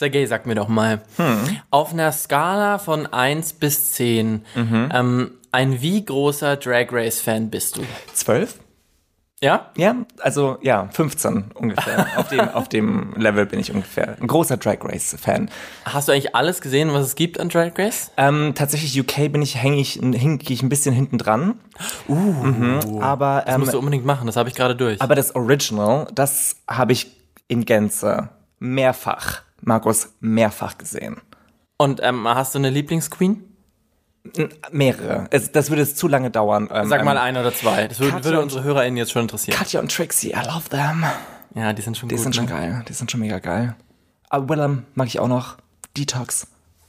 Sergej, sag mir doch mal, auf einer Skala von 1 bis 10, ähm, ein wie großer Drag Race Fan bist du? Zwölf? Ja? Ja, also ja, 15 ungefähr. auf, dem, auf dem Level bin ich ungefähr. Ein großer Drag Race-Fan. Hast du eigentlich alles gesehen, was es gibt an Drag Race? Ähm, tatsächlich UK bin ich, häng ich, hink ich ein bisschen hinten dran. Uh, mhm. aber, Das ähm, musst du unbedingt machen, das habe ich gerade durch. aber das Original, das habe ich in Gänze mehrfach, Markus, mehrfach gesehen. Und ähm, hast du eine Lieblingsqueen? Mehrere. Es, das würde es zu lange dauern. Ähm, Sag mal ähm, ein oder zwei. Das würde, würde unsere HörerInnen jetzt schon interessieren. Katja und Trixie, I love them. Ja, die sind schon Die gut. sind schon ne? geil. Die sind schon mega geil. Aber Willem mag ich auch noch. Detox.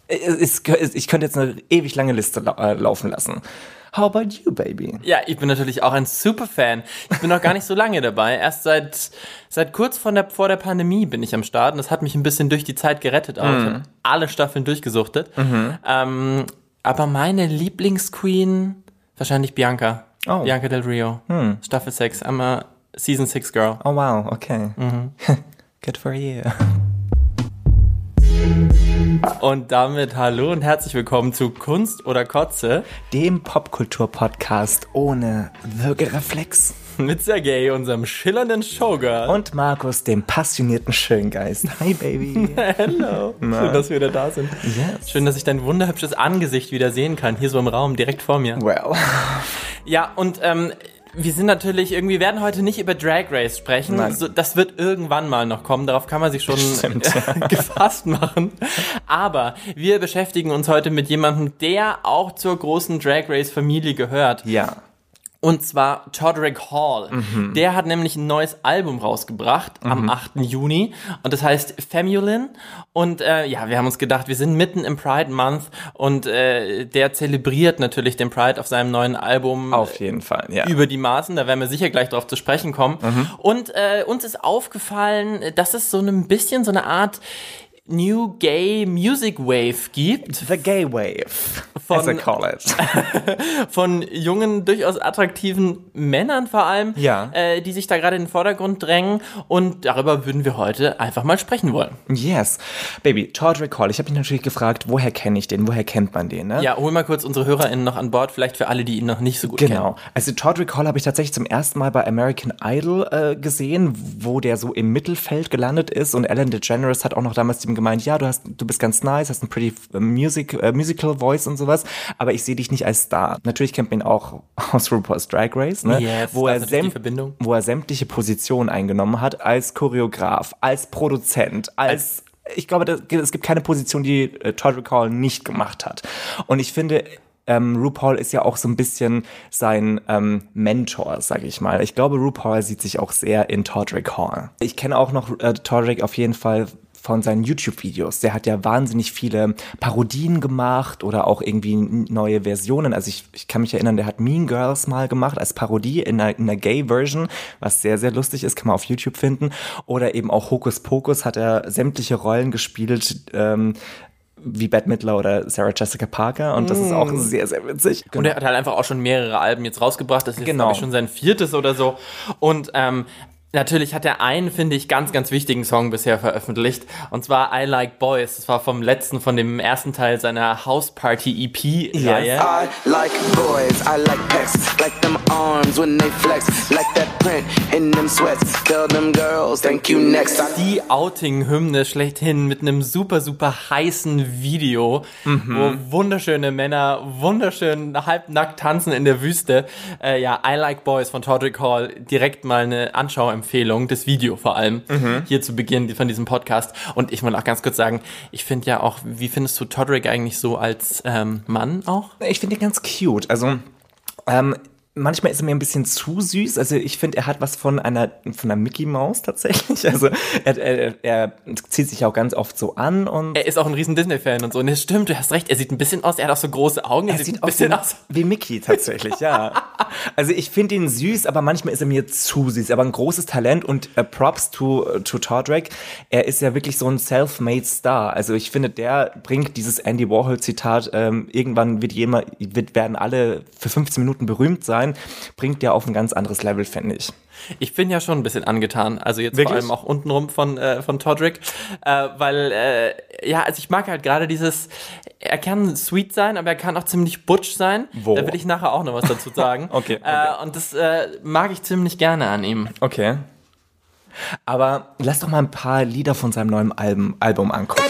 Es- es- Ich könnte jetzt eine ewig lange Liste äh, laufen lassen. How about you, baby? Ja, ich bin natürlich auch ein Superfan. Ich bin noch gar nicht so lange dabei. Erst seit, seit kurz vor der, vor der Pandemie bin ich am Start und das hat mich ein bisschen durch die Zeit gerettet auch. Ich habe alle Staffeln durchgesuchtet. Ähm, aber meine Lieblingsqueen, wahrscheinlich Bianca. Oh. Bianca Del Rio. Staffel 6. I'm a Season 6 Girl. Oh wow, okay. Good for you. Und damit hallo und herzlich willkommen zu Kunst oder Kotze Dem Popkultur-Podcast ohne Würgereflex. mit Sergej, unserem schillernden Showgirl. Und Markus, dem passionierten Schöngeist. Hi, Baby. Hello. Schön, dass wir wieder da sind. Yes. Schön, dass ich dein wunderhübsches Angesicht wieder sehen kann, hier so im Raum, direkt vor mir. Well. Ja, und ähm, wir sind natürlich irgendwie, werden heute nicht über Drag Race sprechen. So, das wird irgendwann mal noch kommen, darauf kann man sich schon Stimmt, gefasst machen. Aber wir beschäftigen uns heute mit jemandem, der auch zur großen Drag Race Familie gehört. Ja. Und zwar Todrick Hall. Mhm. Der hat nämlich ein neues Album rausgebracht am 8. Juni. Und das heißt Femulin. Und äh, ja, wir haben uns gedacht, wir sind mitten im Pride Month. Und äh, der zelebriert natürlich den Pride auf seinem neuen Album. Auf jeden Fall, ja. Über die Maßen, da werden wir sicher gleich drauf zu sprechen kommen. Und äh, uns ist aufgefallen, dass es so ein bisschen so eine Art New Gay Music Wave gibt. The Gay Wave, Von- as I call it. von jungen, durchaus attraktiven Männern vor allem, Ja. äh, die sich da gerade in den Vordergrund drängen. Und darüber würden wir heute einfach mal sprechen wollen. Yes. Baby, Todrick Hall. Ich habe mich natürlich gefragt, woher kenne ich den? Woher kennt man den? Ne? Ja, hol mal kurz unsere HörerInnen noch an Bord, vielleicht für alle, die ihn noch nicht so gut Genau. Also Todrick Hall habe ich tatsächlich zum ersten Mal bei American Idol äh, gesehen, wo der so im Mittelfeld gelandet ist und Ellen DeGeneres hat auch noch damals ihm gemeint, ja, du hast, du bist ganz nice, hast ein pretty äh, music, äh, musical voice und sowas, aber ich sehe dich nicht als Star. Natürlich kennt man ihn auch aus RuPaul's Drag Race, ne? Yes, wo er Verbindung. wo er sämtliche Positionen eingenommen hat als Choreograf, als Produzent, als ich glaube, es gibt keine Position, die äh, Todrick Hall nicht gemacht hat. Und ich finde, ähm, RuPaul ist ja auch so ein bisschen sein ähm, Mentor, sage ich mal. Ich glaube, RuPaul sieht sich auch sehr in Todrick Hall. Ich kenne auch noch äh, Todrick auf jeden Fall von seinen YouTube-Videos. Der hat ja wahnsinnig viele Parodien gemacht oder auch irgendwie neue Versionen. Also ich, ich kann mich erinnern, der hat Mean Girls mal gemacht als Parodie in einer, in einer Gay-Version, was sehr, sehr lustig ist, kann man auf YouTube finden. Oder eben auch Hokus Pokus hat er sämtliche Rollen gespielt, ähm, wie Bette Midler oder Sarah Jessica Parker. Und das ist auch sehr, sehr witzig. Und er hat halt einfach auch schon mehrere Alben jetzt rausgebracht. Das ist, Genau. glaube ich, schon sein viertes oder so. Und ähm, natürlich hat er einen, finde ich, ganz, ganz wichtigen Song bisher veröffentlicht. Und zwar I Like Boys. Das war vom letzten, von dem ersten Teil seiner House Party EP-Reihe. I like boys, I like pecs, like them arms when they flex, like that print in them sweats. Tell them girls, thank you next. Die Outing-Hymne schlechthin mit einem super, super heißen Video, wo wunderschöne Männer wunderschön halbnackt tanzen in der Wüste. Äh, ja, I Like Boys von Todrick Hall. Direkt mal eine Anschauempfehlung, das Video vor allem, hier zu Beginn von diesem Podcast. Und ich will auch ganz kurz sagen, ich finde ja auch, wie findest du Todrick eigentlich so als ähm, Mann auch? Ich finde ihn ganz cute. Also, ähm, manchmal ist er mir ein bisschen zu süß. Also ich finde, er hat was von einer von einer Mickey Maus tatsächlich. Also er, er, er zieht sich auch ganz oft so an und Er ist auch ein riesen Disney-Fan und so. Und das stimmt, du hast recht, er sieht ein bisschen aus, er hat auch so große Augen, er, er sieht, sieht ein bisschen aus. wie Mickey tatsächlich, ja. Also ich finde ihn süß, aber manchmal ist er mir zu süß. Aber ein großes Talent und äh, Props to, to Todrick. Er ist ja wirklich so ein self-made Star. Also ich finde, der bringt dieses Andy Warhol-Zitat, ähm, irgendwann wird jemand, wird, werden alle für 15 Minuten berühmt sein. Rein, bringt der auf ein ganz anderes Level, finde ich. Ich bin ja schon ein bisschen angetan, also jetzt Wirklich? vor allem auch untenrum von, äh, von Todrick, äh, weil, äh, ja, also ich mag halt gerade dieses, er kann sweet sein, aber er kann auch ziemlich butch sein. Wo? Da will ich nachher auch noch was dazu sagen. Okay, okay. Äh, und das äh, mag ich ziemlich gerne an ihm. Okay. Aber lass doch mal ein paar Lieder von seinem neuen Album, Album angucken.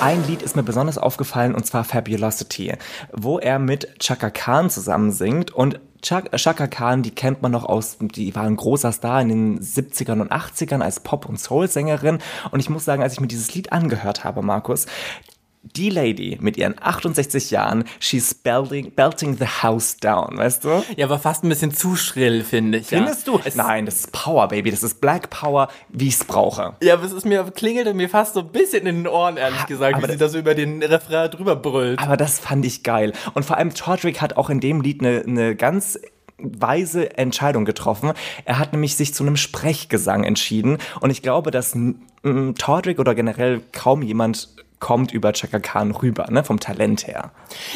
Ein Lied ist mir besonders aufgefallen und zwar Fabulosity, wo er mit Chaka Khan zusammen singt. Und Chak- Chaka Khan, die kennt man noch aus, die war ein großer Star in den 70ern und 80ern als Pop- und Soul-Sängerin. Und ich muss sagen, als ich mir dieses Lied angehört habe, Markus, die Lady mit ihren 68 Jahren, she's belting, belting the house down, weißt du? Ja, aber fast ein bisschen zu schrill, finde ich. Findest ja. du? Es, Nein, das ist Power, Baby, das ist Black Power, wie ich es brauche. Ja, aber es ist mir, klingelte mir fast so ein bisschen in den Ohren, ehrlich gesagt, aber wie sie da so über den Refrain drüber brüllt. Aber das fand ich geil. Und vor allem Todrick hat auch in dem Lied eine, eine ganz weise Entscheidung getroffen. Er hat nämlich sich zu einem Sprechgesang entschieden. Und ich glaube, dass mm, Todrick oder generell kaum jemand kommt über Chaka Khan rüber, ne, vom Talent her.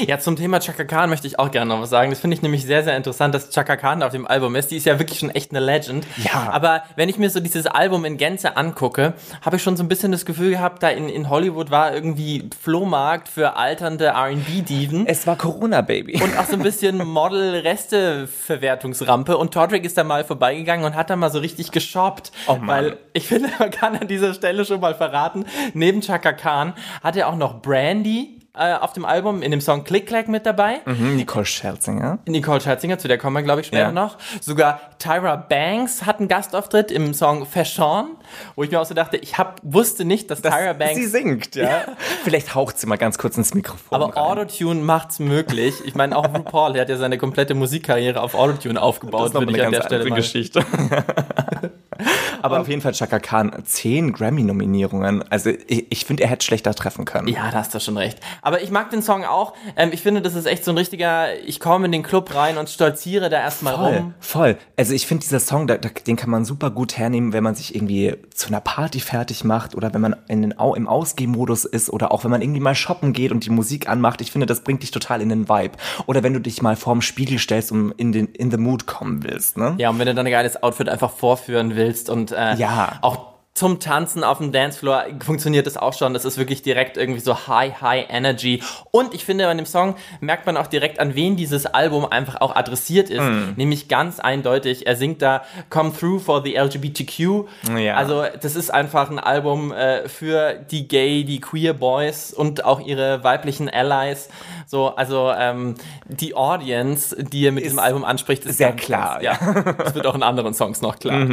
Ja, zum Thema Chaka Khan möchte ich auch gerne noch was sagen. Das finde ich nämlich sehr, sehr interessant, dass Chaka Khan auf dem Album ist. Die ist ja wirklich schon echt eine Legend. Ja. Aber wenn ich mir so dieses Album in Gänze angucke, habe ich schon so ein bisschen das Gefühl gehabt, da in, in Hollywood war irgendwie Flohmarkt für alternde R&B-Diven. Es war Corona, Baby. Und auch so ein bisschen Model-Reste-Verwertungsrampe. Und Todrick ist da mal vorbeigegangen und hat da mal so richtig geshoppt. Oh Mann. Weil ich finde, man kann an dieser Stelle schon mal verraten, neben Chaka Khan hat er auch noch Brandy äh, auf dem Album in dem Song Click Clack mit dabei. Mhm, Nicole Scherzinger. Nicole Scherzinger, zu der kommen wir, glaube ich, später Ja. noch. Sogar Tyra Banks hat einen Gastauftritt im Song Fashion, wo ich mir auch so dachte, ich hab, wusste nicht, dass Tyra Banks... Sie singt, ja. Vielleicht haucht sie mal ganz kurz ins Mikrofon aber rein. Autotune macht's möglich. Ich meine, auch RuPaul, der hat ja seine komplette Musikkarriere auf Autotune aufgebaut, noch würde eine ich an ganz der. Geschichte. Aber auf jeden Fall Chaka Khan, zehn Grammy-Nominierungen. Also ich, ich finde, er hätte schlechter treffen können. Ja, da hast du schon recht. Aber ich mag den Song auch. Ähm, ich finde, das ist echt so ein richtiger, ich komme in den Club rein und stolziere da erstmal Voll, rum. voll. Also ich finde, dieser Song, da, da, den kann man super gut hernehmen, wenn man sich irgendwie zu einer Party fertig macht oder wenn man in den, Au- im Ausgehmodus ist oder auch wenn man irgendwie mal shoppen geht und die Musik anmacht. Ich finde, das bringt dich total in den Vibe. Oder wenn du dich mal vorm Spiegel stellst und in den in the mood kommen willst. Ne? Ja, und wenn du dann ein geiles Outfit einfach vorführen willst und äh, Ja. auch zum Tanzen auf dem Dancefloor funktioniert das auch schon. Das ist wirklich direkt irgendwie so High, High Energy. Und ich finde, bei dem Song merkt man auch direkt, an wen dieses Album einfach auch adressiert ist. Nämlich ganz eindeutig, er singt da Come Through for the LGBTQ. Ja. Also das ist einfach ein Album äh, für die Gay, die Queer Boys und auch ihre weiblichen Allies. So, also ähm, die Audience, die er mit diesem Album anspricht, ist sehr klar, Ganz, ja. Das wird auch in anderen Songs noch klar.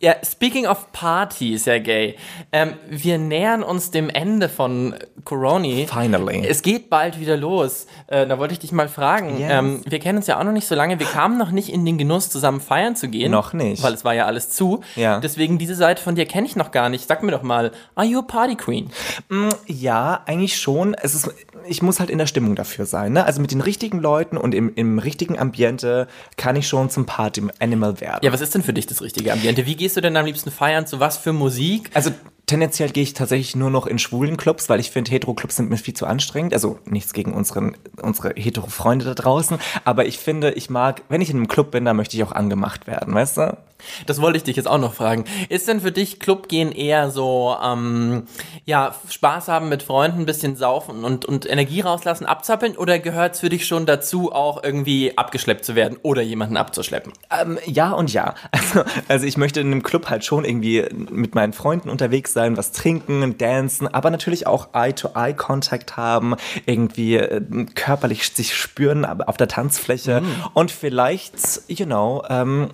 Ja, speaking of Partys, ja gay. Ähm, wir nähern uns dem Ende von Coroni. Finally. Es geht bald wieder los. Äh, da wollte ich dich mal fragen. Yes. Ähm, wir kennen uns ja auch noch nicht so lange. Wir kamen noch nicht in den Genuss, zusammen feiern zu gehen. Noch nicht. Weil es war ja alles zu. Ja. Deswegen diese Seite von dir kenne ich noch gar nicht. Sag mir doch mal, are you a Party Queen? Ja, eigentlich schon. Es ist, ich muss halt in der Stimmung dafür sein. Ne? Also mit den richtigen Leuten und im, im richtigen Ambiente kann ich schon zum Party-Animal werden. Ja, was ist denn für dich das richtige Ambiente? Wie gehst du denn am liebsten feiern? Zu was für Musik? Also tendenziell gehe ich tatsächlich nur noch in schwulen Clubs, weil ich finde, Hetero-Clubs sind mir viel zu anstrengend. Also nichts gegen unseren, unsere hetero-Freunde da draußen. Aber ich finde, ich mag, wenn ich in einem Club bin, da möchte ich auch angemacht werden, weißt du? Das wollte ich dich jetzt auch noch fragen. Ist denn für dich Clubgehen eher so, ähm, ja, Spaß haben mit Freunden, ein bisschen saufen und, und Energie rauslassen, abzappeln? Oder gehört es für dich schon dazu, auch irgendwie abgeschleppt zu werden oder jemanden abzuschleppen? Ähm, ja und ja. Also, also ich möchte in einem Club halt schon irgendwie mit meinen Freunden unterwegs sein, was trinken, dancen, aber natürlich auch Eye-to-Eye-Contact haben, irgendwie äh, körperlich sich spüren auf der Tanzfläche und vielleicht, you know, ähm,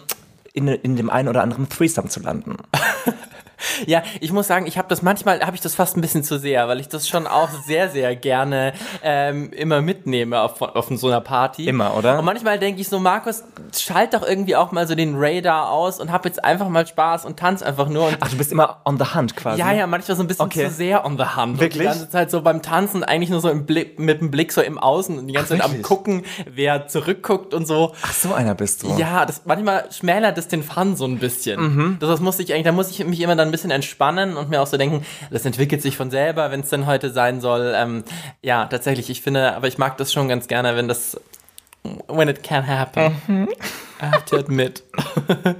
in, in dem einen oder anderen Threesome zu landen. Ja, ich muss sagen, ich habe das manchmal, habe ich das fast ein bisschen zu sehr, weil ich das schon auch sehr, sehr gerne ähm, immer mitnehme auf, auf so einer Party. Immer, oder? Und manchmal denke ich so, Markus, schalt doch irgendwie auch mal so den Radar aus und hab jetzt einfach mal Spaß und tanz einfach nur. Und Ach, du bist immer on the hunt quasi. Ja, ja, manchmal so ein bisschen Okay. zu sehr on the hand. Wirklich? Und die ganze Zeit so beim Tanzen eigentlich nur so im Blick, mit dem Blick so im Außen und die ganze Ach, Zeit am gucken, wer zurückguckt und so. Ach, so einer bist du. Ja, das manchmal schmälert es den Fun so ein bisschen. Mhm. Das, das muss ich eigentlich, da muss ich mich immer dann dann ein bisschen entspannen und mir auch so denken, das entwickelt sich von selber, wenn es denn heute sein soll. Ähm, ja, tatsächlich, ich finde, aber ich mag das schon ganz gerne, wenn das, when it can happen. Mhm. I have to admit.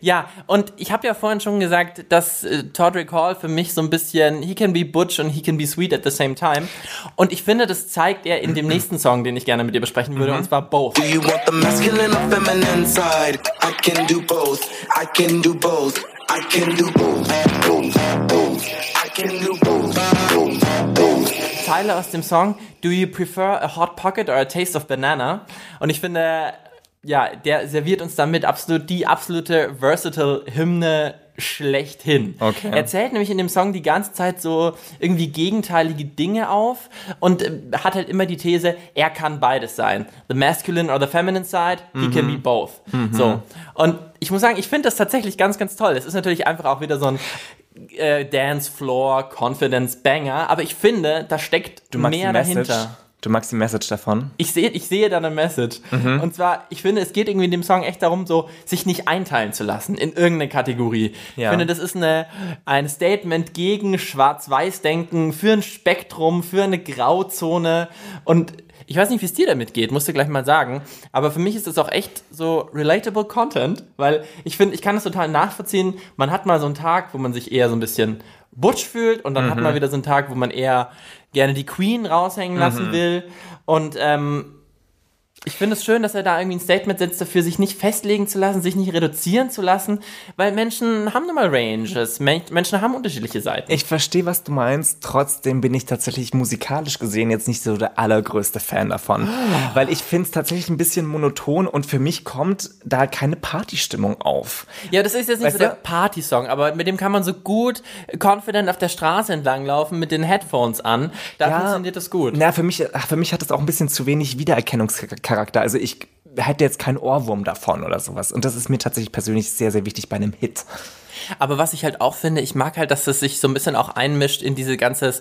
Ja, und ich habe ja vorhin schon gesagt, dass äh, Todrick Hall für mich so ein bisschen, he can be butch und he can be sweet at the same time. Und ich finde, das zeigt er in dem nächsten Song, den ich gerne mit dir besprechen würde, und zwar Both. Do you want the masculine or feminine side? I can do both. I can do both. I can do both. Both. Both. I can do both. Both. Both. Teile aus dem Song Do you prefer a hot pocket or a taste of banana? Und ich finde, ja, der serviert uns damit absolut die absolute versatile Hymne schlechthin. Okay. Er zählt nämlich in dem Song die ganze Zeit so irgendwie gegenteilige Dinge auf und äh, hat halt immer die These, er kann beides sein. The masculine or the feminine side, he can be both. So. Und ich muss sagen, ich finde das tatsächlich ganz, ganz toll. Es ist natürlich einfach auch wieder so ein äh, Dance Floor Confidence Banger, aber ich finde, da steckt mehr dahinter. Du magst die Message davon? Ich sehe, ich sehe da eine Message. Und zwar, ich finde, es geht irgendwie in dem Song echt darum, so sich nicht einteilen zu lassen in irgendeine Kategorie. Ich Ja. finde, das ist eine, ein Statement gegen Schwarz-Weiß-Denken, für ein Spektrum, für eine Grauzone. Und ich weiß nicht, wie es dir damit geht, musst du gleich mal sagen. Aber für mich ist das auch echt so relatable Content, weil ich finde, ich kann das total nachvollziehen. Man hat mal so einen Tag, wo man sich eher so ein bisschen butch fühlt und dann hat man wieder so einen Tag, wo man eher gerne die Queen raushängen lassen will. Und ähm, ich finde es schön, dass er da irgendwie ein Statement setzt dafür, sich nicht festlegen zu lassen, sich nicht reduzieren zu lassen, weil Menschen haben nun mal Ranges, Men Menschen haben unterschiedliche Seiten. Ich verstehe, was du meinst. Trotzdem bin ich tatsächlich musikalisch gesehen jetzt nicht so der allergrößte Fan davon. Weil ich finde es tatsächlich ein bisschen monoton und für mich kommt da keine Partystimmung auf. ja, das ist jetzt nicht Weißt so der? Party-Song, aber mit dem kann man so gut confident auf der Straße entlang laufen mit den Headphones an. Da funktioniert das gut. Na, für mich, für mich hat das auch ein bisschen zu wenig Wiedererkennungscharakter. Also ich hätte jetzt keinen Ohrwurm davon oder sowas. Und das ist mir tatsächlich persönlich sehr, sehr wichtig bei einem Hit. Aber was ich halt auch finde, ich mag halt, dass es sich so ein bisschen auch einmischt in diese ganze,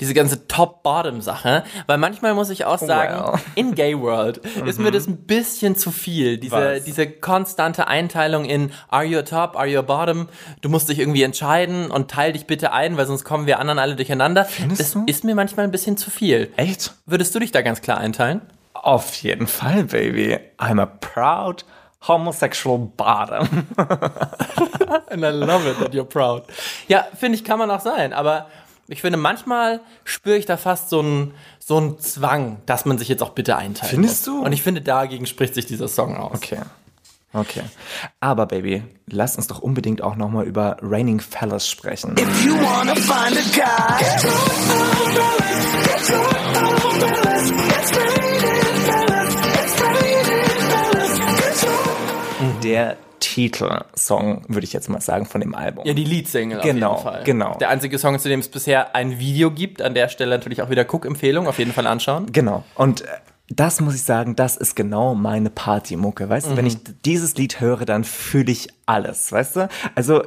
diese ganze Top-Bottom-Sache. Weil manchmal muss ich auch sagen, Well. in Gay World ist mir das ein bisschen zu viel. Diese, Was? diese konstante Einteilung in Are you a top, are you a bottom? Du musst dich irgendwie entscheiden und teil dich bitte ein, weil sonst kommen wir anderen alle durcheinander. das du? ist mir manchmal ein bisschen zu viel. Echt? Würdest du dich da ganz klar einteilen? Auf jeden Fall, Baby. I'm a proud homosexual bottom. And I love it that you're proud. Ja, finde ich, kann man auch sein, aber ich finde, manchmal spüre ich da fast so einen so einen Zwang, dass man sich jetzt auch bitte einteilen Findest muss. du? Und ich finde, dagegen spricht sich dieser Song aus. Okay. Okay. Aber Baby, lass uns doch unbedingt auch nochmal über Raining Fellas sprechen. If you wanna find a guy, Der Titelsong, würde ich jetzt mal sagen, von dem Album. Ja, die Leadsingle Genau, auf jeden Fall. genau. Der einzige Song, zu dem es bisher ein Video gibt. An der Stelle natürlich auch wieder Cook-Empfehlung. Auf jeden Fall anschauen. Genau. Und äh, das muss ich sagen, das ist genau meine Partymucke. Weißt du, wenn Mhm. ich dieses Lied höre, dann fühle ich alles, weißt du? Also,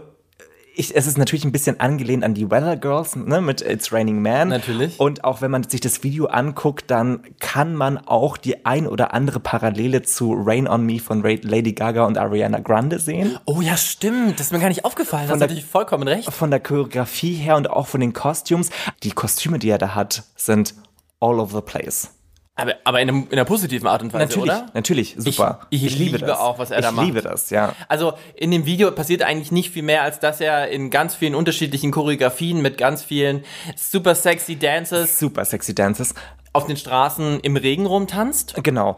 ich, es ist natürlich ein bisschen angelehnt an die Weather Girls, ne, mit It's Raining Man. Natürlich. Und auch wenn man sich das Video anguckt, dann kann man auch die ein oder andere Parallele zu Rain on Me von Lady Gaga und Ariana Grande sehen. Oh ja, stimmt. Das ist mir gar nicht aufgefallen. Hast der- natürlich vollkommen recht. Von der Choreografie her und auch von den Costumes. Die Kostüme, die er da hat, sind all over the place. Aber, aber in, einem, in einer positiven Art und Weise, Natürlich, oder? natürlich, super. ich liebe auch, was er ich da macht. Ich liebe das, ja. Also in dem Video passiert eigentlich nicht viel mehr, als dass er in ganz vielen unterschiedlichen Choreografien mit ganz vielen super sexy Dances Super sexy Dances. auf den Straßen im Regen rumtanzt. Genau.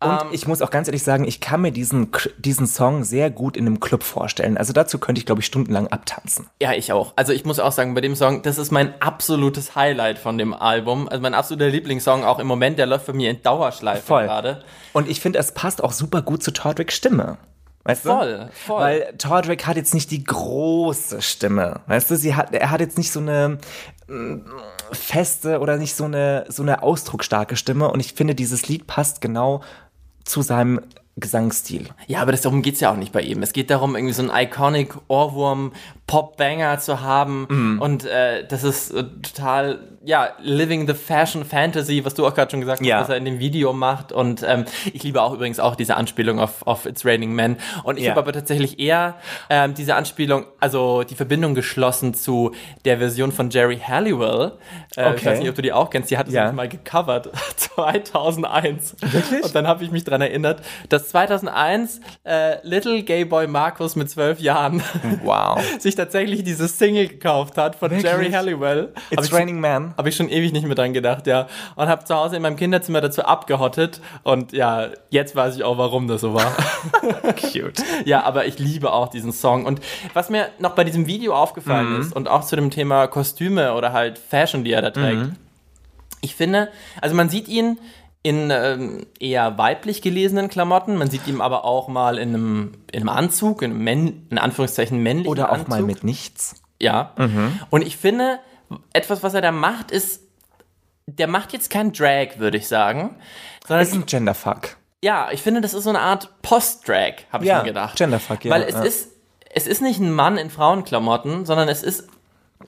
Und Ähm, ich muss auch ganz ehrlich sagen, ich kann mir diesen, diesen Song sehr gut in einem Club vorstellen. Also dazu könnte ich, glaube ich, stundenlang abtanzen. Ja, ich auch. Also ich muss auch sagen, bei dem Song, das ist mein absolutes Highlight von dem Album. Also mein absoluter Lieblingssong auch im Moment, der läuft bei mir in Dauerschleife Voll. gerade. Und ich finde, es passt auch super gut zu Tordricks Stimme. Weißt du? Voll, voll. Weil Tordrick hat jetzt nicht die große Stimme. Weißt du, sie hat, er hat jetzt nicht so eine mm, feste oder nicht so eine, so eine ausdrucksstarke Stimme. Und ich finde, dieses Lied passt genau zu seinem Gesangsstil. Ja, aber das, darum geht's ja auch nicht bei ihm. Es geht darum, irgendwie so ein iconic Ohrwurm Pop-Banger zu haben. Mhm. Und äh, das ist äh, total, ja, living the fashion fantasy, was du auch gerade schon gesagt hast, Ja. was er in dem Video macht. Und ähm, ich liebe auch übrigens auch diese Anspielung auf, auf It's Raining Men. Und ich Ja. habe aber tatsächlich eher ähm, diese Anspielung, also die Verbindung geschlossen zu der Version von Jerry Halliwell. Äh, Ich Okay. weiß nicht, ob du die auch kennst. Die hat es Ja. mal gecovert. 2001. Wirklich? Und dann habe ich mich dran erinnert, dass 2001 äh, Little Gay Boy Markus mit zwölf Jahren Wow. sich tatsächlich diese Single gekauft hat von Wirklich? Jerry Halliwell. Hab It's ich schon- Raining Man. habe ich schon ewig nicht mehr dran gedacht, ja. Und habe zu Hause in meinem Kinderzimmer dazu abgehottet. Und ja, jetzt weiß ich auch, warum das so war. Cute. ja, aber ich liebe auch diesen Song. Und was mir noch bei diesem Video aufgefallen Mhm. ist und auch zu dem Thema Kostüme oder halt Fashion, die er da trägt. Mhm. Ich finde, also man sieht ihn in ähm, eher weiblich gelesenen Klamotten, man sieht ihn aber auch mal in einem, in einem Anzug, in einem Männ, in Anführungszeichen männlichen Oder auch Anzug. mal mit nichts. Ja. Und ich finde, etwas, was er da macht, ist, der macht jetzt kein Drag, würde ich sagen. Sondern Das ist ein Genderfuck. ja, ich finde, das ist so eine Art Post-Drag, habe ich Ja, mir gedacht. Genderfuck, ja, Weil es ja. ist, es ist nicht ein Mann in Frauenklamotten, sondern es ist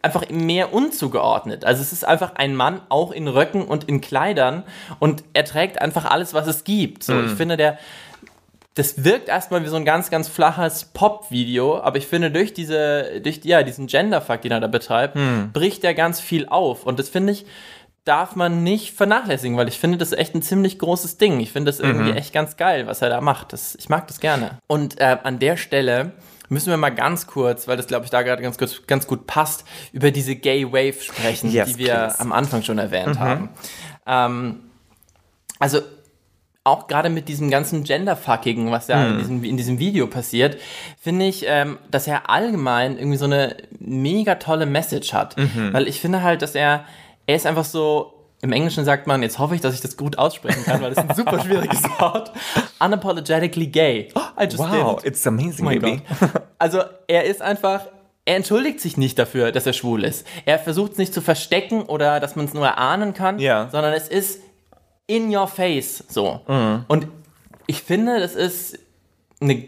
einfach mehr unzugeordnet. Also es ist einfach ein Mann, auch in Röcken und in Kleidern und er trägt einfach alles, was es gibt. So, Mhm. ich finde, der, das wirkt erstmal wie so ein ganz, ganz flaches Pop-Video, aber ich finde, durch diese, durch, ja, diesen Genderfuck, den er da betreibt, Hm. bricht er ganz viel auf. Und das finde ich, darf man nicht vernachlässigen, weil ich finde, das ist echt ein ziemlich großes Ding. Ich finde das irgendwie echt ganz geil, was er da macht. Das, ich mag das gerne. Und äh, an der Stelle müssen wir mal ganz kurz, weil das glaube ich da gerade ganz, gut- ganz gut passt, über diese Gay Wave sprechen, Yes, die wir please. am Anfang schon erwähnt haben. Ähm, also auch gerade mit diesem ganzen Genderfuckigen, was da in, diesem, in diesem Video passiert, finde ich, ähm, dass er allgemein irgendwie so eine mega tolle Message hat. Weil ich finde halt, dass er, er ist einfach so, im Englischen sagt man, jetzt hoffe ich, dass ich das gut aussprechen kann, weil das ist ein super schwieriges Wort. Unapologetically gay. I just Wow, did it. it's amazing, Oh baby. Also er ist einfach, er entschuldigt sich nicht dafür, dass er schwul ist. Er versucht es nicht zu verstecken oder dass man es nur erahnen kann, Ja. sondern es ist in your face so. Und ich finde, das ist eine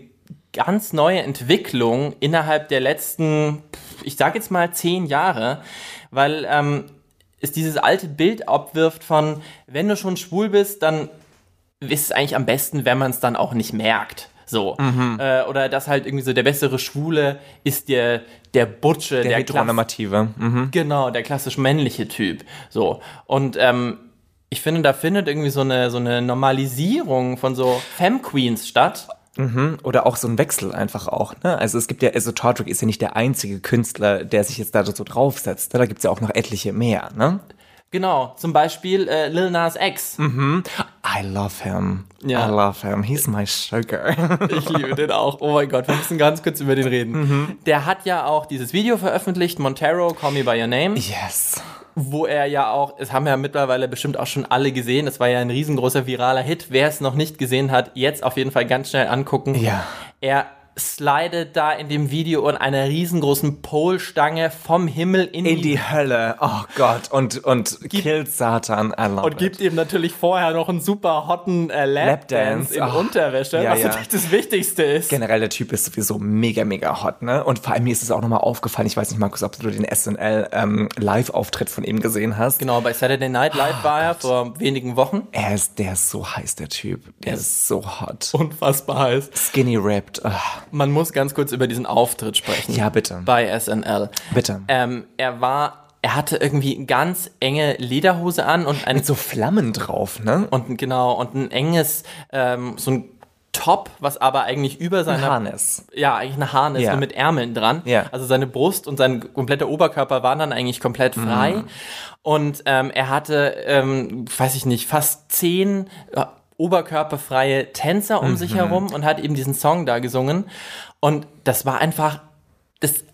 ganz neue Entwicklung innerhalb der letzten, ich sag jetzt mal zehn Jahre, weil ähm, es dieses alte Bild abwirft von, wenn du schon schwul bist, dann ist es eigentlich am besten, wenn man es dann auch nicht merkt. So. Äh, oder dass halt irgendwie so der bessere Schwule ist der, der Butsche, Der, der, heteronormative. Mhm. Genau, der klassisch männliche Typ. So. Und ähm, ich finde, da findet irgendwie so eine, so eine Normalisierung von so Femme-Queens statt. Oder auch so ein Wechsel einfach auch. Ne? Also es gibt ja, also Todrick ist ja nicht der einzige Künstler, der sich jetzt da so draufsetzt. Ne? Da gibt's ja auch noch etliche mehr. Ne? Genau, zum Beispiel äh, Lil Nas X. I love him. Ja. I love him. He's my sugar. Ich liebe den auch. Oh mein Gott, wir müssen ganz kurz über den reden. Der hat ja auch dieses Video veröffentlicht, Montero, Call Me By Your Name, yes. Wo er ja auch, es haben ja mittlerweile bestimmt auch schon alle gesehen, es war ja ein riesengroßer viraler Hit. Wer es noch nicht gesehen hat, jetzt auf jeden Fall ganz schnell angucken. Ja. Er slidet da in dem Video an einer riesengroßen Polstange vom Himmel in, In die Hölle. Oh Gott. Und, und killt Satan. I und gibt ihm natürlich vorher noch einen super hotten äh, Lapdance Lapdance. in Ach, Unterwäsche, ja, was ja. natürlich das Wichtigste ist. Generell, der Typ ist sowieso mega, mega hot, ne? Und vor allem mir ist es auch nochmal aufgefallen, ich weiß nicht, Markus, ob du den SNL ähm, Live-Auftritt von ihm gesehen hast. Genau, bei Saturday Night Live war er vor wenigen Wochen. Er ist, der ist so heiß, der Typ. Der ist so hot. Unfassbar heiß. Skinny ripped. Ah, Man muss ganz kurz über diesen Auftritt sprechen. Ja, bitte. Bei SNL. Bitte. Ähm, er war, er hatte irgendwie ganz enge Lederhose an und ein Mit so Flammen drauf, ne? und genau und ein enges ähm, so ein Top, was aber eigentlich über seiner Harness. ja eigentlich eine Harness Ja. mit Ärmeln dran. Ja. Also seine Brust und sein kompletter Oberkörper waren dann eigentlich komplett frei. Mhm. Und ähm, er hatte, ähm, weiß ich nicht, fast zehn oberkörperfreie Tänzer um Mhm. sich herum und hat eben diesen Song da gesungen. Und das war einfach das,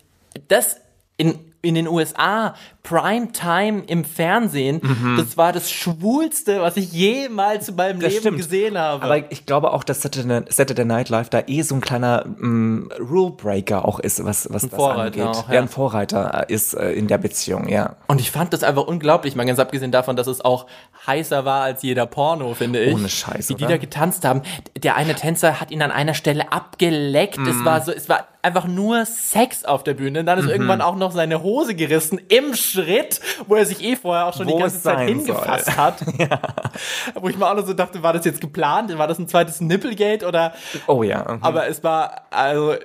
das in in den USA Primetime im Fernsehen. Das war das Schwulste, was ich jemals in meinem Das Leben stimmt. gesehen habe. Aber ich glaube auch, dass Saturday, Night Live da eh so ein kleiner mm, Rule Breaker auch ist, was, was das Vorreiter angeht. auch, ja. ja. ein Vorreiter ist äh, in der Beziehung, ja. Und ich fand das einfach unglaublich, mal ganz abgesehen davon, dass es auch heißer war als jeder Porno, finde ich. Ohne Scheiß, Wie die oder? da getanzt haben. Der eine Tänzer hat ihn an einer Stelle abgeleckt. Mhm. Es war so, es war einfach nur Sex auf der Bühne. Und dann ist Mhm. irgendwann auch noch seine Hose gerissen im Schritt, wo er sich eh vorher auch schon Wo die ganze Zeit hingefasst soll. hat. Wo ich mir auch noch so dachte, war das jetzt geplant? War das ein zweites Nipplegate oder? Oh ja. mhm. Aber es war, also,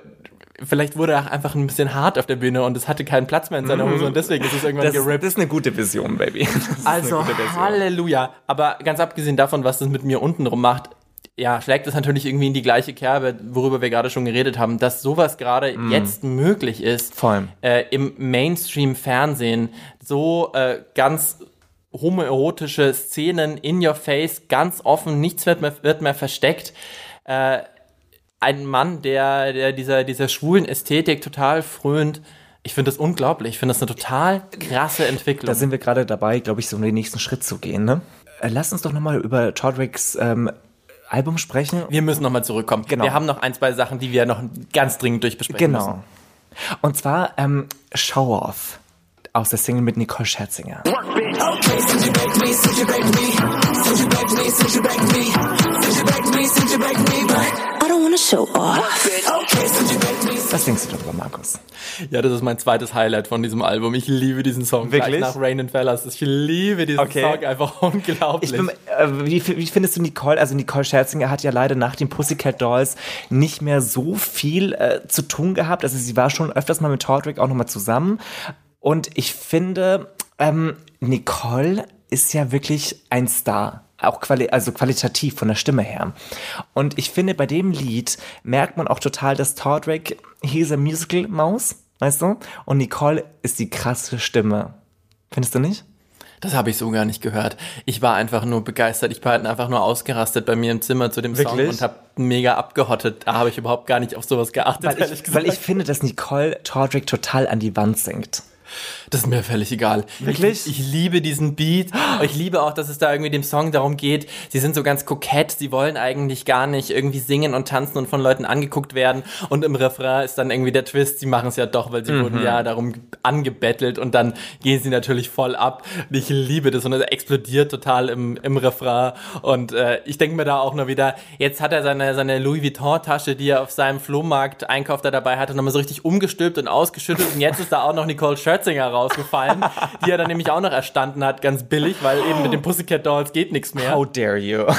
vielleicht wurde er einfach ein bisschen hart auf der Bühne und es hatte keinen Platz mehr in seiner Hose und deswegen ist es irgendwann Mhm. das, gerippt. das ist eine gute Vision, Baby. Also Vision. Halleluja. Aber ganz abgesehen davon, was das mit mir unten rum macht, ja, schlägt es natürlich irgendwie in die gleiche Kerbe, worüber wir gerade schon geredet haben, dass sowas gerade jetzt möglich ist. Mhm. Voll. Äh, Im Mainstream-Fernsehen so äh, ganz homoerotische Szenen in your face, ganz offen, nichts wird mehr, wird mehr versteckt. Äh, ein Mann, der, der dieser, dieser schwulen Ästhetik total frönt. Ich finde das unglaublich. Ich finde das eine total krasse Entwicklung. Da sind wir gerade dabei, glaube ich, so den nächsten Schritt zu gehen. Ne? Äh, Lass uns doch nochmal über Todricks ähm, Album sprechen. Wir müssen nochmal zurückkommen. Genau. Wir haben noch ein, zwei Sachen, die wir noch ganz dringend durchbesprechen müssen. Genau. Und zwar ähm, Show Off aus der Single mit Nicole Scherzinger. I don't wanna show off. Was denkst du darüber, Markus? Ja, das ist mein zweites Highlight von diesem Album. Ich liebe diesen Song. Wirklich? Gleich nach Rain and Fellas. Ich liebe diesen Okay. Song einfach unglaublich. Ich bin, äh, wie, wie findest du Nicole? Also Nicole Scherzinger hat ja leider nach den Pussycat Dolls nicht mehr so viel äh, zu tun gehabt. Also sie war schon öfters mal mit Todrick auch nochmal zusammen. Und ich finde, ähm, Nicole ist ja wirklich ein Star. Auch quali also qualitativ von der Stimme her. Und ich finde, bei dem Lied merkt man auch total, dass Todrick, he's a musical Maus, weißt du? Und Nicole ist die krasse Stimme. Findest du nicht? das habe ich so gar nicht gehört. Ich war einfach nur begeistert. Ich war halt einfach nur ausgerastet bei mir im Zimmer zu dem Song Wirklich? und habe mega abgehottet. Da habe ich überhaupt gar nicht auf sowas geachtet, Weil ich, weil ich finde, dass Nicole Todrick total an die Wand singt. Das ist mir völlig egal. Wirklich? Ich, ich liebe diesen Beat. Ich liebe auch, dass es da irgendwie dem Song darum geht. Sie sind so ganz kokett. Sie wollen eigentlich gar nicht irgendwie singen und tanzen und von Leuten angeguckt werden. Und im Refrain ist dann irgendwie der Twist. Sie machen es ja doch, weil sie wurden ja darum angebettelt und dann gehen sie natürlich voll ab. Ich liebe das und es explodiert total im, im Refrain. Und äh, ich denke mir da auch nur wieder, jetzt hat er seine, seine Louis Vuitton-Tasche, die er auf seinem Flohmarkt-Einkauf da dabei hatte, nochmal so richtig umgestülpt und ausgeschüttet. Und jetzt ist da auch noch Nicole Scherzinger rausgefallen, die er dann nämlich auch noch erstanden hat, ganz billig, weil eben mit den Pussycat Dolls geht nichts mehr. How dare you?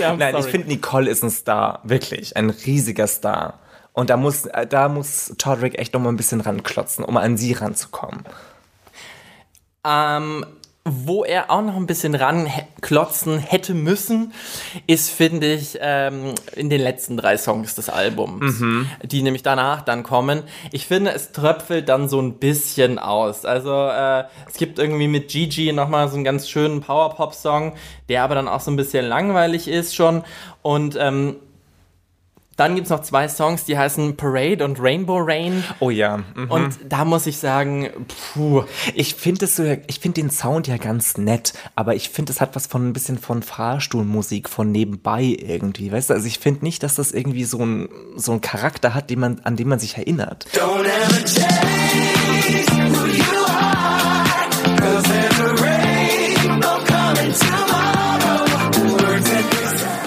Ja, Nein, sorry. ich finde, Nicole ist ein Star. Wirklich. Ein riesiger Star. Und da muss, äh, da muss Todrick echt noch mal ein bisschen ranklotzen, um an sie ranzukommen. Ähm, wo er auch noch ein bisschen ranklotzen hätte müssen, ist, finde ich, ähm, in den letzten drei Songs des Albums, die nämlich danach dann kommen. Ich finde, es tröpfelt dann so ein bisschen aus. Also äh, es gibt irgendwie mit Gigi nochmal so einen ganz schönen Power-Pop-Song, der aber dann auch so ein bisschen langweilig ist schon. Und ähm, dann gibt's noch zwei Songs, die heißen Parade und Rainbow Rain. Oh ja. mhm. Und da muss ich sagen, puh, Ich finde es so, ich finde den Sound ja ganz nett, aber ich finde, es hat was von ein bisschen von Fahrstuhlmusik von nebenbei irgendwie, weißt du? Also ich finde nicht, dass das irgendwie so ein so ein Charakter hat, den man an den man sich erinnert. Don't ever change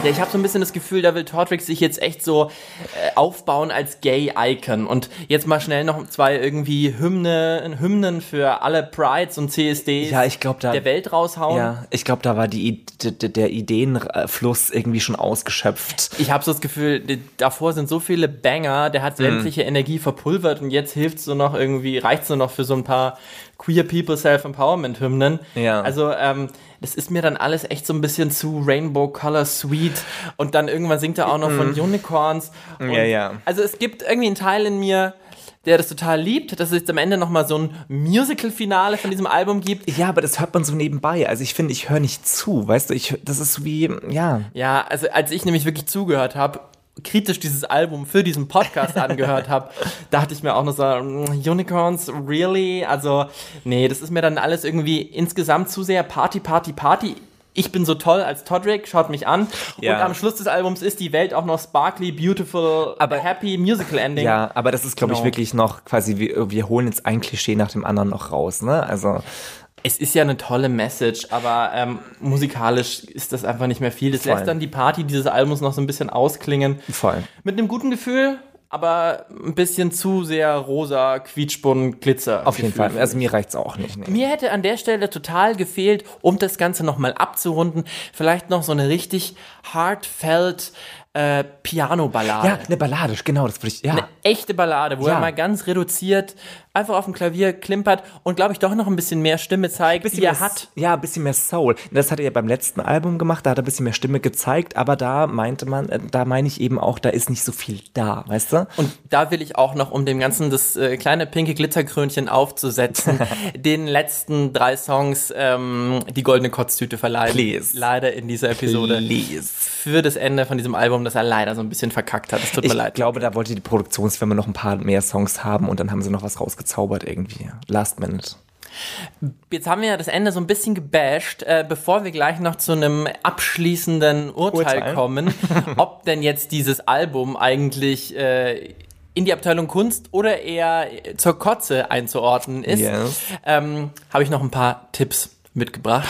Ja, ich habe so ein bisschen das Gefühl, da will Tortrix sich jetzt echt so äh, aufbauen als Gay-Icon. Und jetzt mal schnell noch zwei irgendwie Hymne, Hymnen für alle Prides und CSDs Ja, ich glaube da der Welt raushauen. Ja, ich glaube, da war die, der Ideenfluss irgendwie schon ausgeschöpft. Ich habe so das Gefühl, davor sind so viele Banger, der Mhm. hat sämtliche Energie verpulvert und jetzt hilft so noch irgendwie, reicht so noch für so ein paar Queer People Self-Empowerment-Hymnen. Ja. Also, ähm, das ist mir dann alles echt so ein bisschen zu Rainbow Color Sweet und dann irgendwann singt er auch noch von Unicorns. Und Mhm. Ja, ja. Also es gibt irgendwie einen Teil in mir, der das total liebt, dass es jetzt am Ende nochmal so ein Musical-Finale von diesem Album gibt. Ja, aber das hört man so nebenbei. Also ich finde, ich höre nicht zu, weißt du, ich, das ist wie, ja. Ja, also als ich nämlich wirklich zugehört habe, kritisch dieses Album für diesen Podcast angehört habe, dachte ich mir auch nur so, mm, Unicorns, really? Also, nee, das ist mir dann alles irgendwie insgesamt zu sehr Party, Party, Party. Ich bin so toll als Todrick, schaut mich an. Ja. Und am Schluss des Albums ist die Welt auch noch sparkly, beautiful, Aber- happy, musical ending. Ja, aber das ist, glaube ich, Genau. wirklich noch quasi, wir, wir holen jetzt ein Klischee nach dem anderen noch raus, ne? Also, Es ist ja eine tolle Message, aber ähm, musikalisch ist das einfach nicht mehr viel. Das Voll. lässt dann die Party dieses Albums noch so ein bisschen ausklingen. voll. Mit einem guten Gefühl, aber ein bisschen zu sehr rosa, quietschbunt, Glitzer. Auf jeden Fall. Also mir reicht's auch nicht. Nee. Mir hätte an der Stelle total gefehlt, um das Ganze nochmal abzurunden, vielleicht noch so eine richtig heartfelt äh, Piano-Ballade. Ja, eine Ballade, genau, das würde ich, ja. Eine echte Ballade, wo Ja. er mal ganz reduziert einfach auf dem Klavier klimpert und, glaube ich, doch noch ein bisschen mehr Stimme zeigt, bisschen die er mehr, hat. Ja, ein bisschen mehr Soul. Das hat er ja beim letzten Album gemacht, da hat er ein bisschen mehr Stimme gezeigt, aber da meinte man, äh, da meine ich eben auch, da ist nicht so viel da, weißt du? Und da will ich auch noch, um dem Ganzen das äh, kleine pinke Glitzerkrönchen aufzusetzen, den letzten drei Songs ähm, die goldene Kotztüte verleihen. Please. Leider in dieser Episode. Please. Für das Ende von diesem Album, das er leider so ein bisschen verkackt hat. Es tut mir Ich leid. glaube, da wollte die Produktionsfirma noch ein paar mehr Songs haben und dann haben sie noch was rausgezaubert irgendwie. Last Minute. Jetzt haben wir ja das Ende so ein bisschen gebasht, äh, bevor wir gleich noch zu einem abschließenden Urteil, Urteil? kommen, ob denn jetzt dieses Album eigentlich äh, in die Abteilung Kunst oder eher zur Kotze einzuordnen ist, Yes. ähm, habe ich noch ein paar Tipps mitgebracht.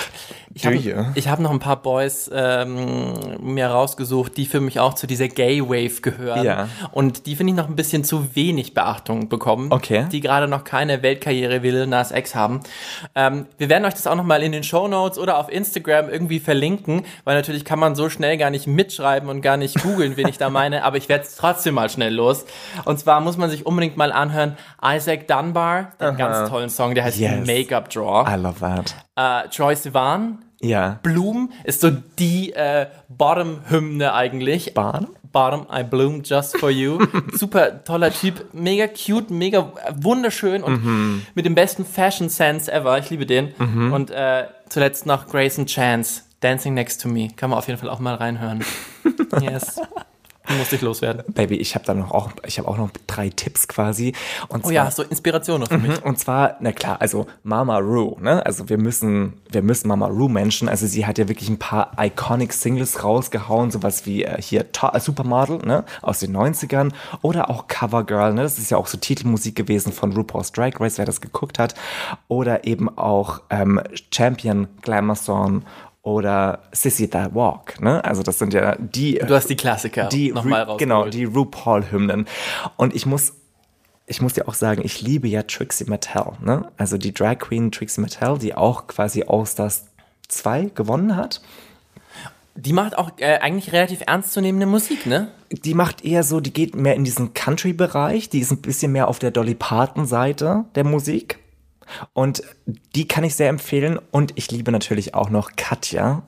Ich habe hab noch ein paar Boys ähm, mir rausgesucht, die für mich auch zu dieser Gay Wave gehören. Ja. Und die finde ich noch ein bisschen zu wenig Beachtung bekommen. Okay. Die gerade noch keine Weltkarriere wie Lil Nas X haben. Ähm, wir werden euch das auch noch mal in den Show Notes oder auf Instagram irgendwie verlinken, weil natürlich kann man so schnell gar nicht mitschreiben und gar nicht googeln, wen ich da meine, aber ich werde es trotzdem mal schnell los. Und zwar muss man sich unbedingt mal anhören, Isaac Dunbar, den ganz tollen Song, der heißt Yes. Make-up Draw. I love that. Äh, Troy Sivan, Ja. Bloom ist so die äh, Bottom-Hymne eigentlich. Bahn? Bottom, I bloom just for you. Super toller Typ, mega cute, mega wunderschön und Mhm. mit dem besten Fashion Sense ever. Ich liebe den. Und äh, zuletzt noch Grayson Chance, Dancing Next to Me. Kann man auf jeden Fall auch mal reinhören. yes. Muss ich loswerden. Baby, ich habe da noch auch, ich habe auch noch drei Tipps quasi. Und Oh ja, so Inspiration noch für mich. Und zwar, na klar, also Mama Ru, ne? Also wir müssen, wir müssen Mama Ru Menschen. Also sie hat ja wirklich ein paar iconic Singles rausgehauen, sowas wie äh, hier To- äh, Supermodel, ne? Aus den 90ern oder auch Covergirl, ne? Das ist ja auch so Titelmusik gewesen von RuPaul's Drag Race, wer das geguckt hat. Oder eben auch ähm, Champion Glamour Song oder Sissy That Walk, ne? Also das sind ja die Du hast die Klassiker die nochmal rausgeholt. Genau, die RuPaul-Hymnen. Und ich muss, ich muss dir auch sagen, ich liebe ja Trixie Mattel, ne? Also die Drag Queen Trixie Mattel, die auch quasi All-Stars 2 gewonnen hat. Die macht auch äh, eigentlich relativ ernstzunehmende Musik, ne? Die macht eher so, die geht mehr in diesen Country-Bereich, die ist ein bisschen mehr auf der Dolly Parton-Seite der Musik. Und die kann ich sehr empfehlen. Und ich liebe natürlich auch noch Katja,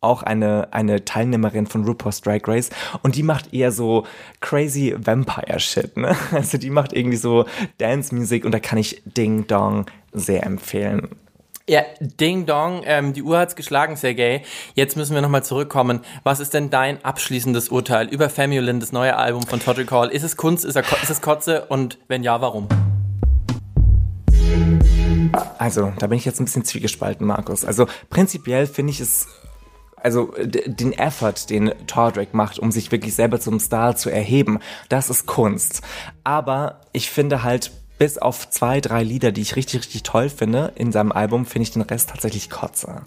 auch eine, eine Teilnehmerin von RuPaul's Drag Race. Und die macht eher so crazy Vampire-Shit, ne? Also die macht irgendwie so Dance-Musik und da kann ich Ding Dong sehr empfehlen. Ja, Ding Dong, ähm, die Uhr hat's geschlagen, Sergej. Jetzt müssen wir nochmal zurückkommen. Was ist denn dein abschließendes Urteil über Famulin, das neue Album von Todd Call? Ist es Kunst, ist, er, ist es Kotze und wenn ja, warum? Also, da bin ich jetzt ein bisschen zwiegespalten, Markus. Also, prinzipiell finde ich es, also den Effort, den Tordek macht, um sich wirklich selber zum Star zu erheben, das ist Kunst. Aber ich finde halt, bis auf zwei, drei Lieder, die ich richtig, richtig toll finde in seinem Album, finde ich den Rest tatsächlich kotze.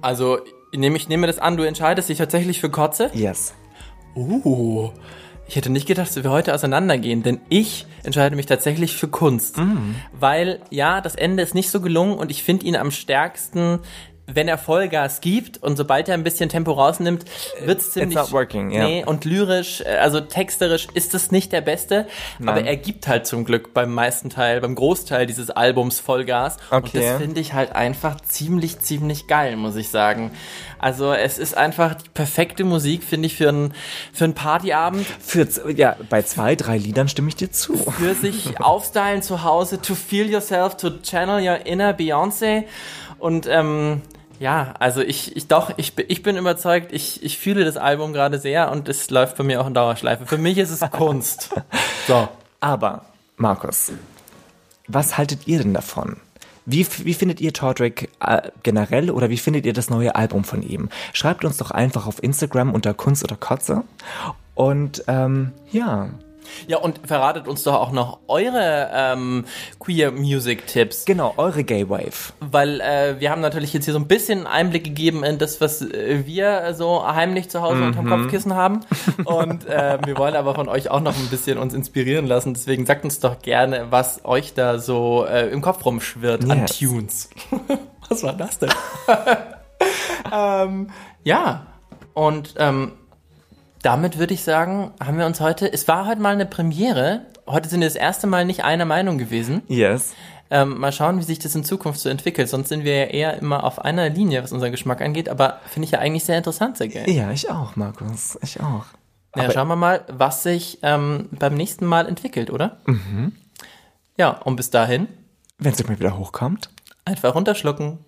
Also, ich nehme, ich nehme das an, du entscheidest dich tatsächlich für Kotze? Yes. Uh, ich hätte nicht gedacht, dass wir heute auseinandergehen, denn ich entscheide mich tatsächlich für Kunst. Weil, ja, das Ende ist nicht so gelungen und ich finde ihn am stärksten, wenn er Vollgas gibt und sobald er ein bisschen Tempo rausnimmt, wird's ziemlich... not working, ja. Nee, und lyrisch, äh, also texterisch ist es nicht der Beste, aber er gibt halt zum Glück beim meisten Teil, beim Großteil dieses Albums Vollgas. Und Okay. das finde ich halt einfach ziemlich, ziemlich geil, muss ich sagen. Also es ist einfach die perfekte Musik, finde ich, für einen, für einen Partyabend, Für, ja, bei zwei, drei Liedern stimme ich dir zu. für sich aufstylen zu Hause, to feel yourself, to channel your inner Beyoncé. Und ähm, Ja, also ich, ich doch, ich, bin- ich bin überzeugt, ich, ich fühle das Album gerade sehr und es läuft bei mir auch in Dauerschleife. Für mich ist es Kunst. So. Aber, Markus, was haltet ihr denn davon? Wie, wie findet ihr Todrick äh, generell oder wie findet ihr das neue Album von ihm? Schreibt uns doch einfach auf Instagram unter Kunst oder Kotze. Und ähm, ja, Ja, und verratet uns doch auch noch eure ähm, Queer Music Tipps. genau, eure Gay Wave. Weil äh, wir haben natürlich jetzt hier so ein bisschen Einblick gegeben in das, was äh, wir so heimlich zu Hause unterm Kopfkissen haben. Und äh, wir wollen aber von euch auch noch ein bisschen uns inspirieren lassen. Deswegen sagt uns doch gerne, was euch da so äh, im Kopf rumschwirrt an Yes. Tunes. was war das denn? ähm, ja, und ähm, damit würde ich sagen, haben wir uns heute, es war heute mal eine Premiere. Heute sind wir das erste Mal nicht einer Meinung gewesen. Yes. Ähm, mal schauen, wie sich das in Zukunft so entwickelt. Sonst sind wir ja eher immer auf einer Linie, was unseren Geschmack angeht. Aber finde ich ja eigentlich sehr interessant, sehr geil. Ja, ich auch, Markus. Ich auch. Ja, naja, schauen wir mal, was sich ähm, beim nächsten Mal entwickelt, oder? Mhm. Ja, und bis dahin. Wenn es mal wieder hochkommt. Einfach runterschlucken.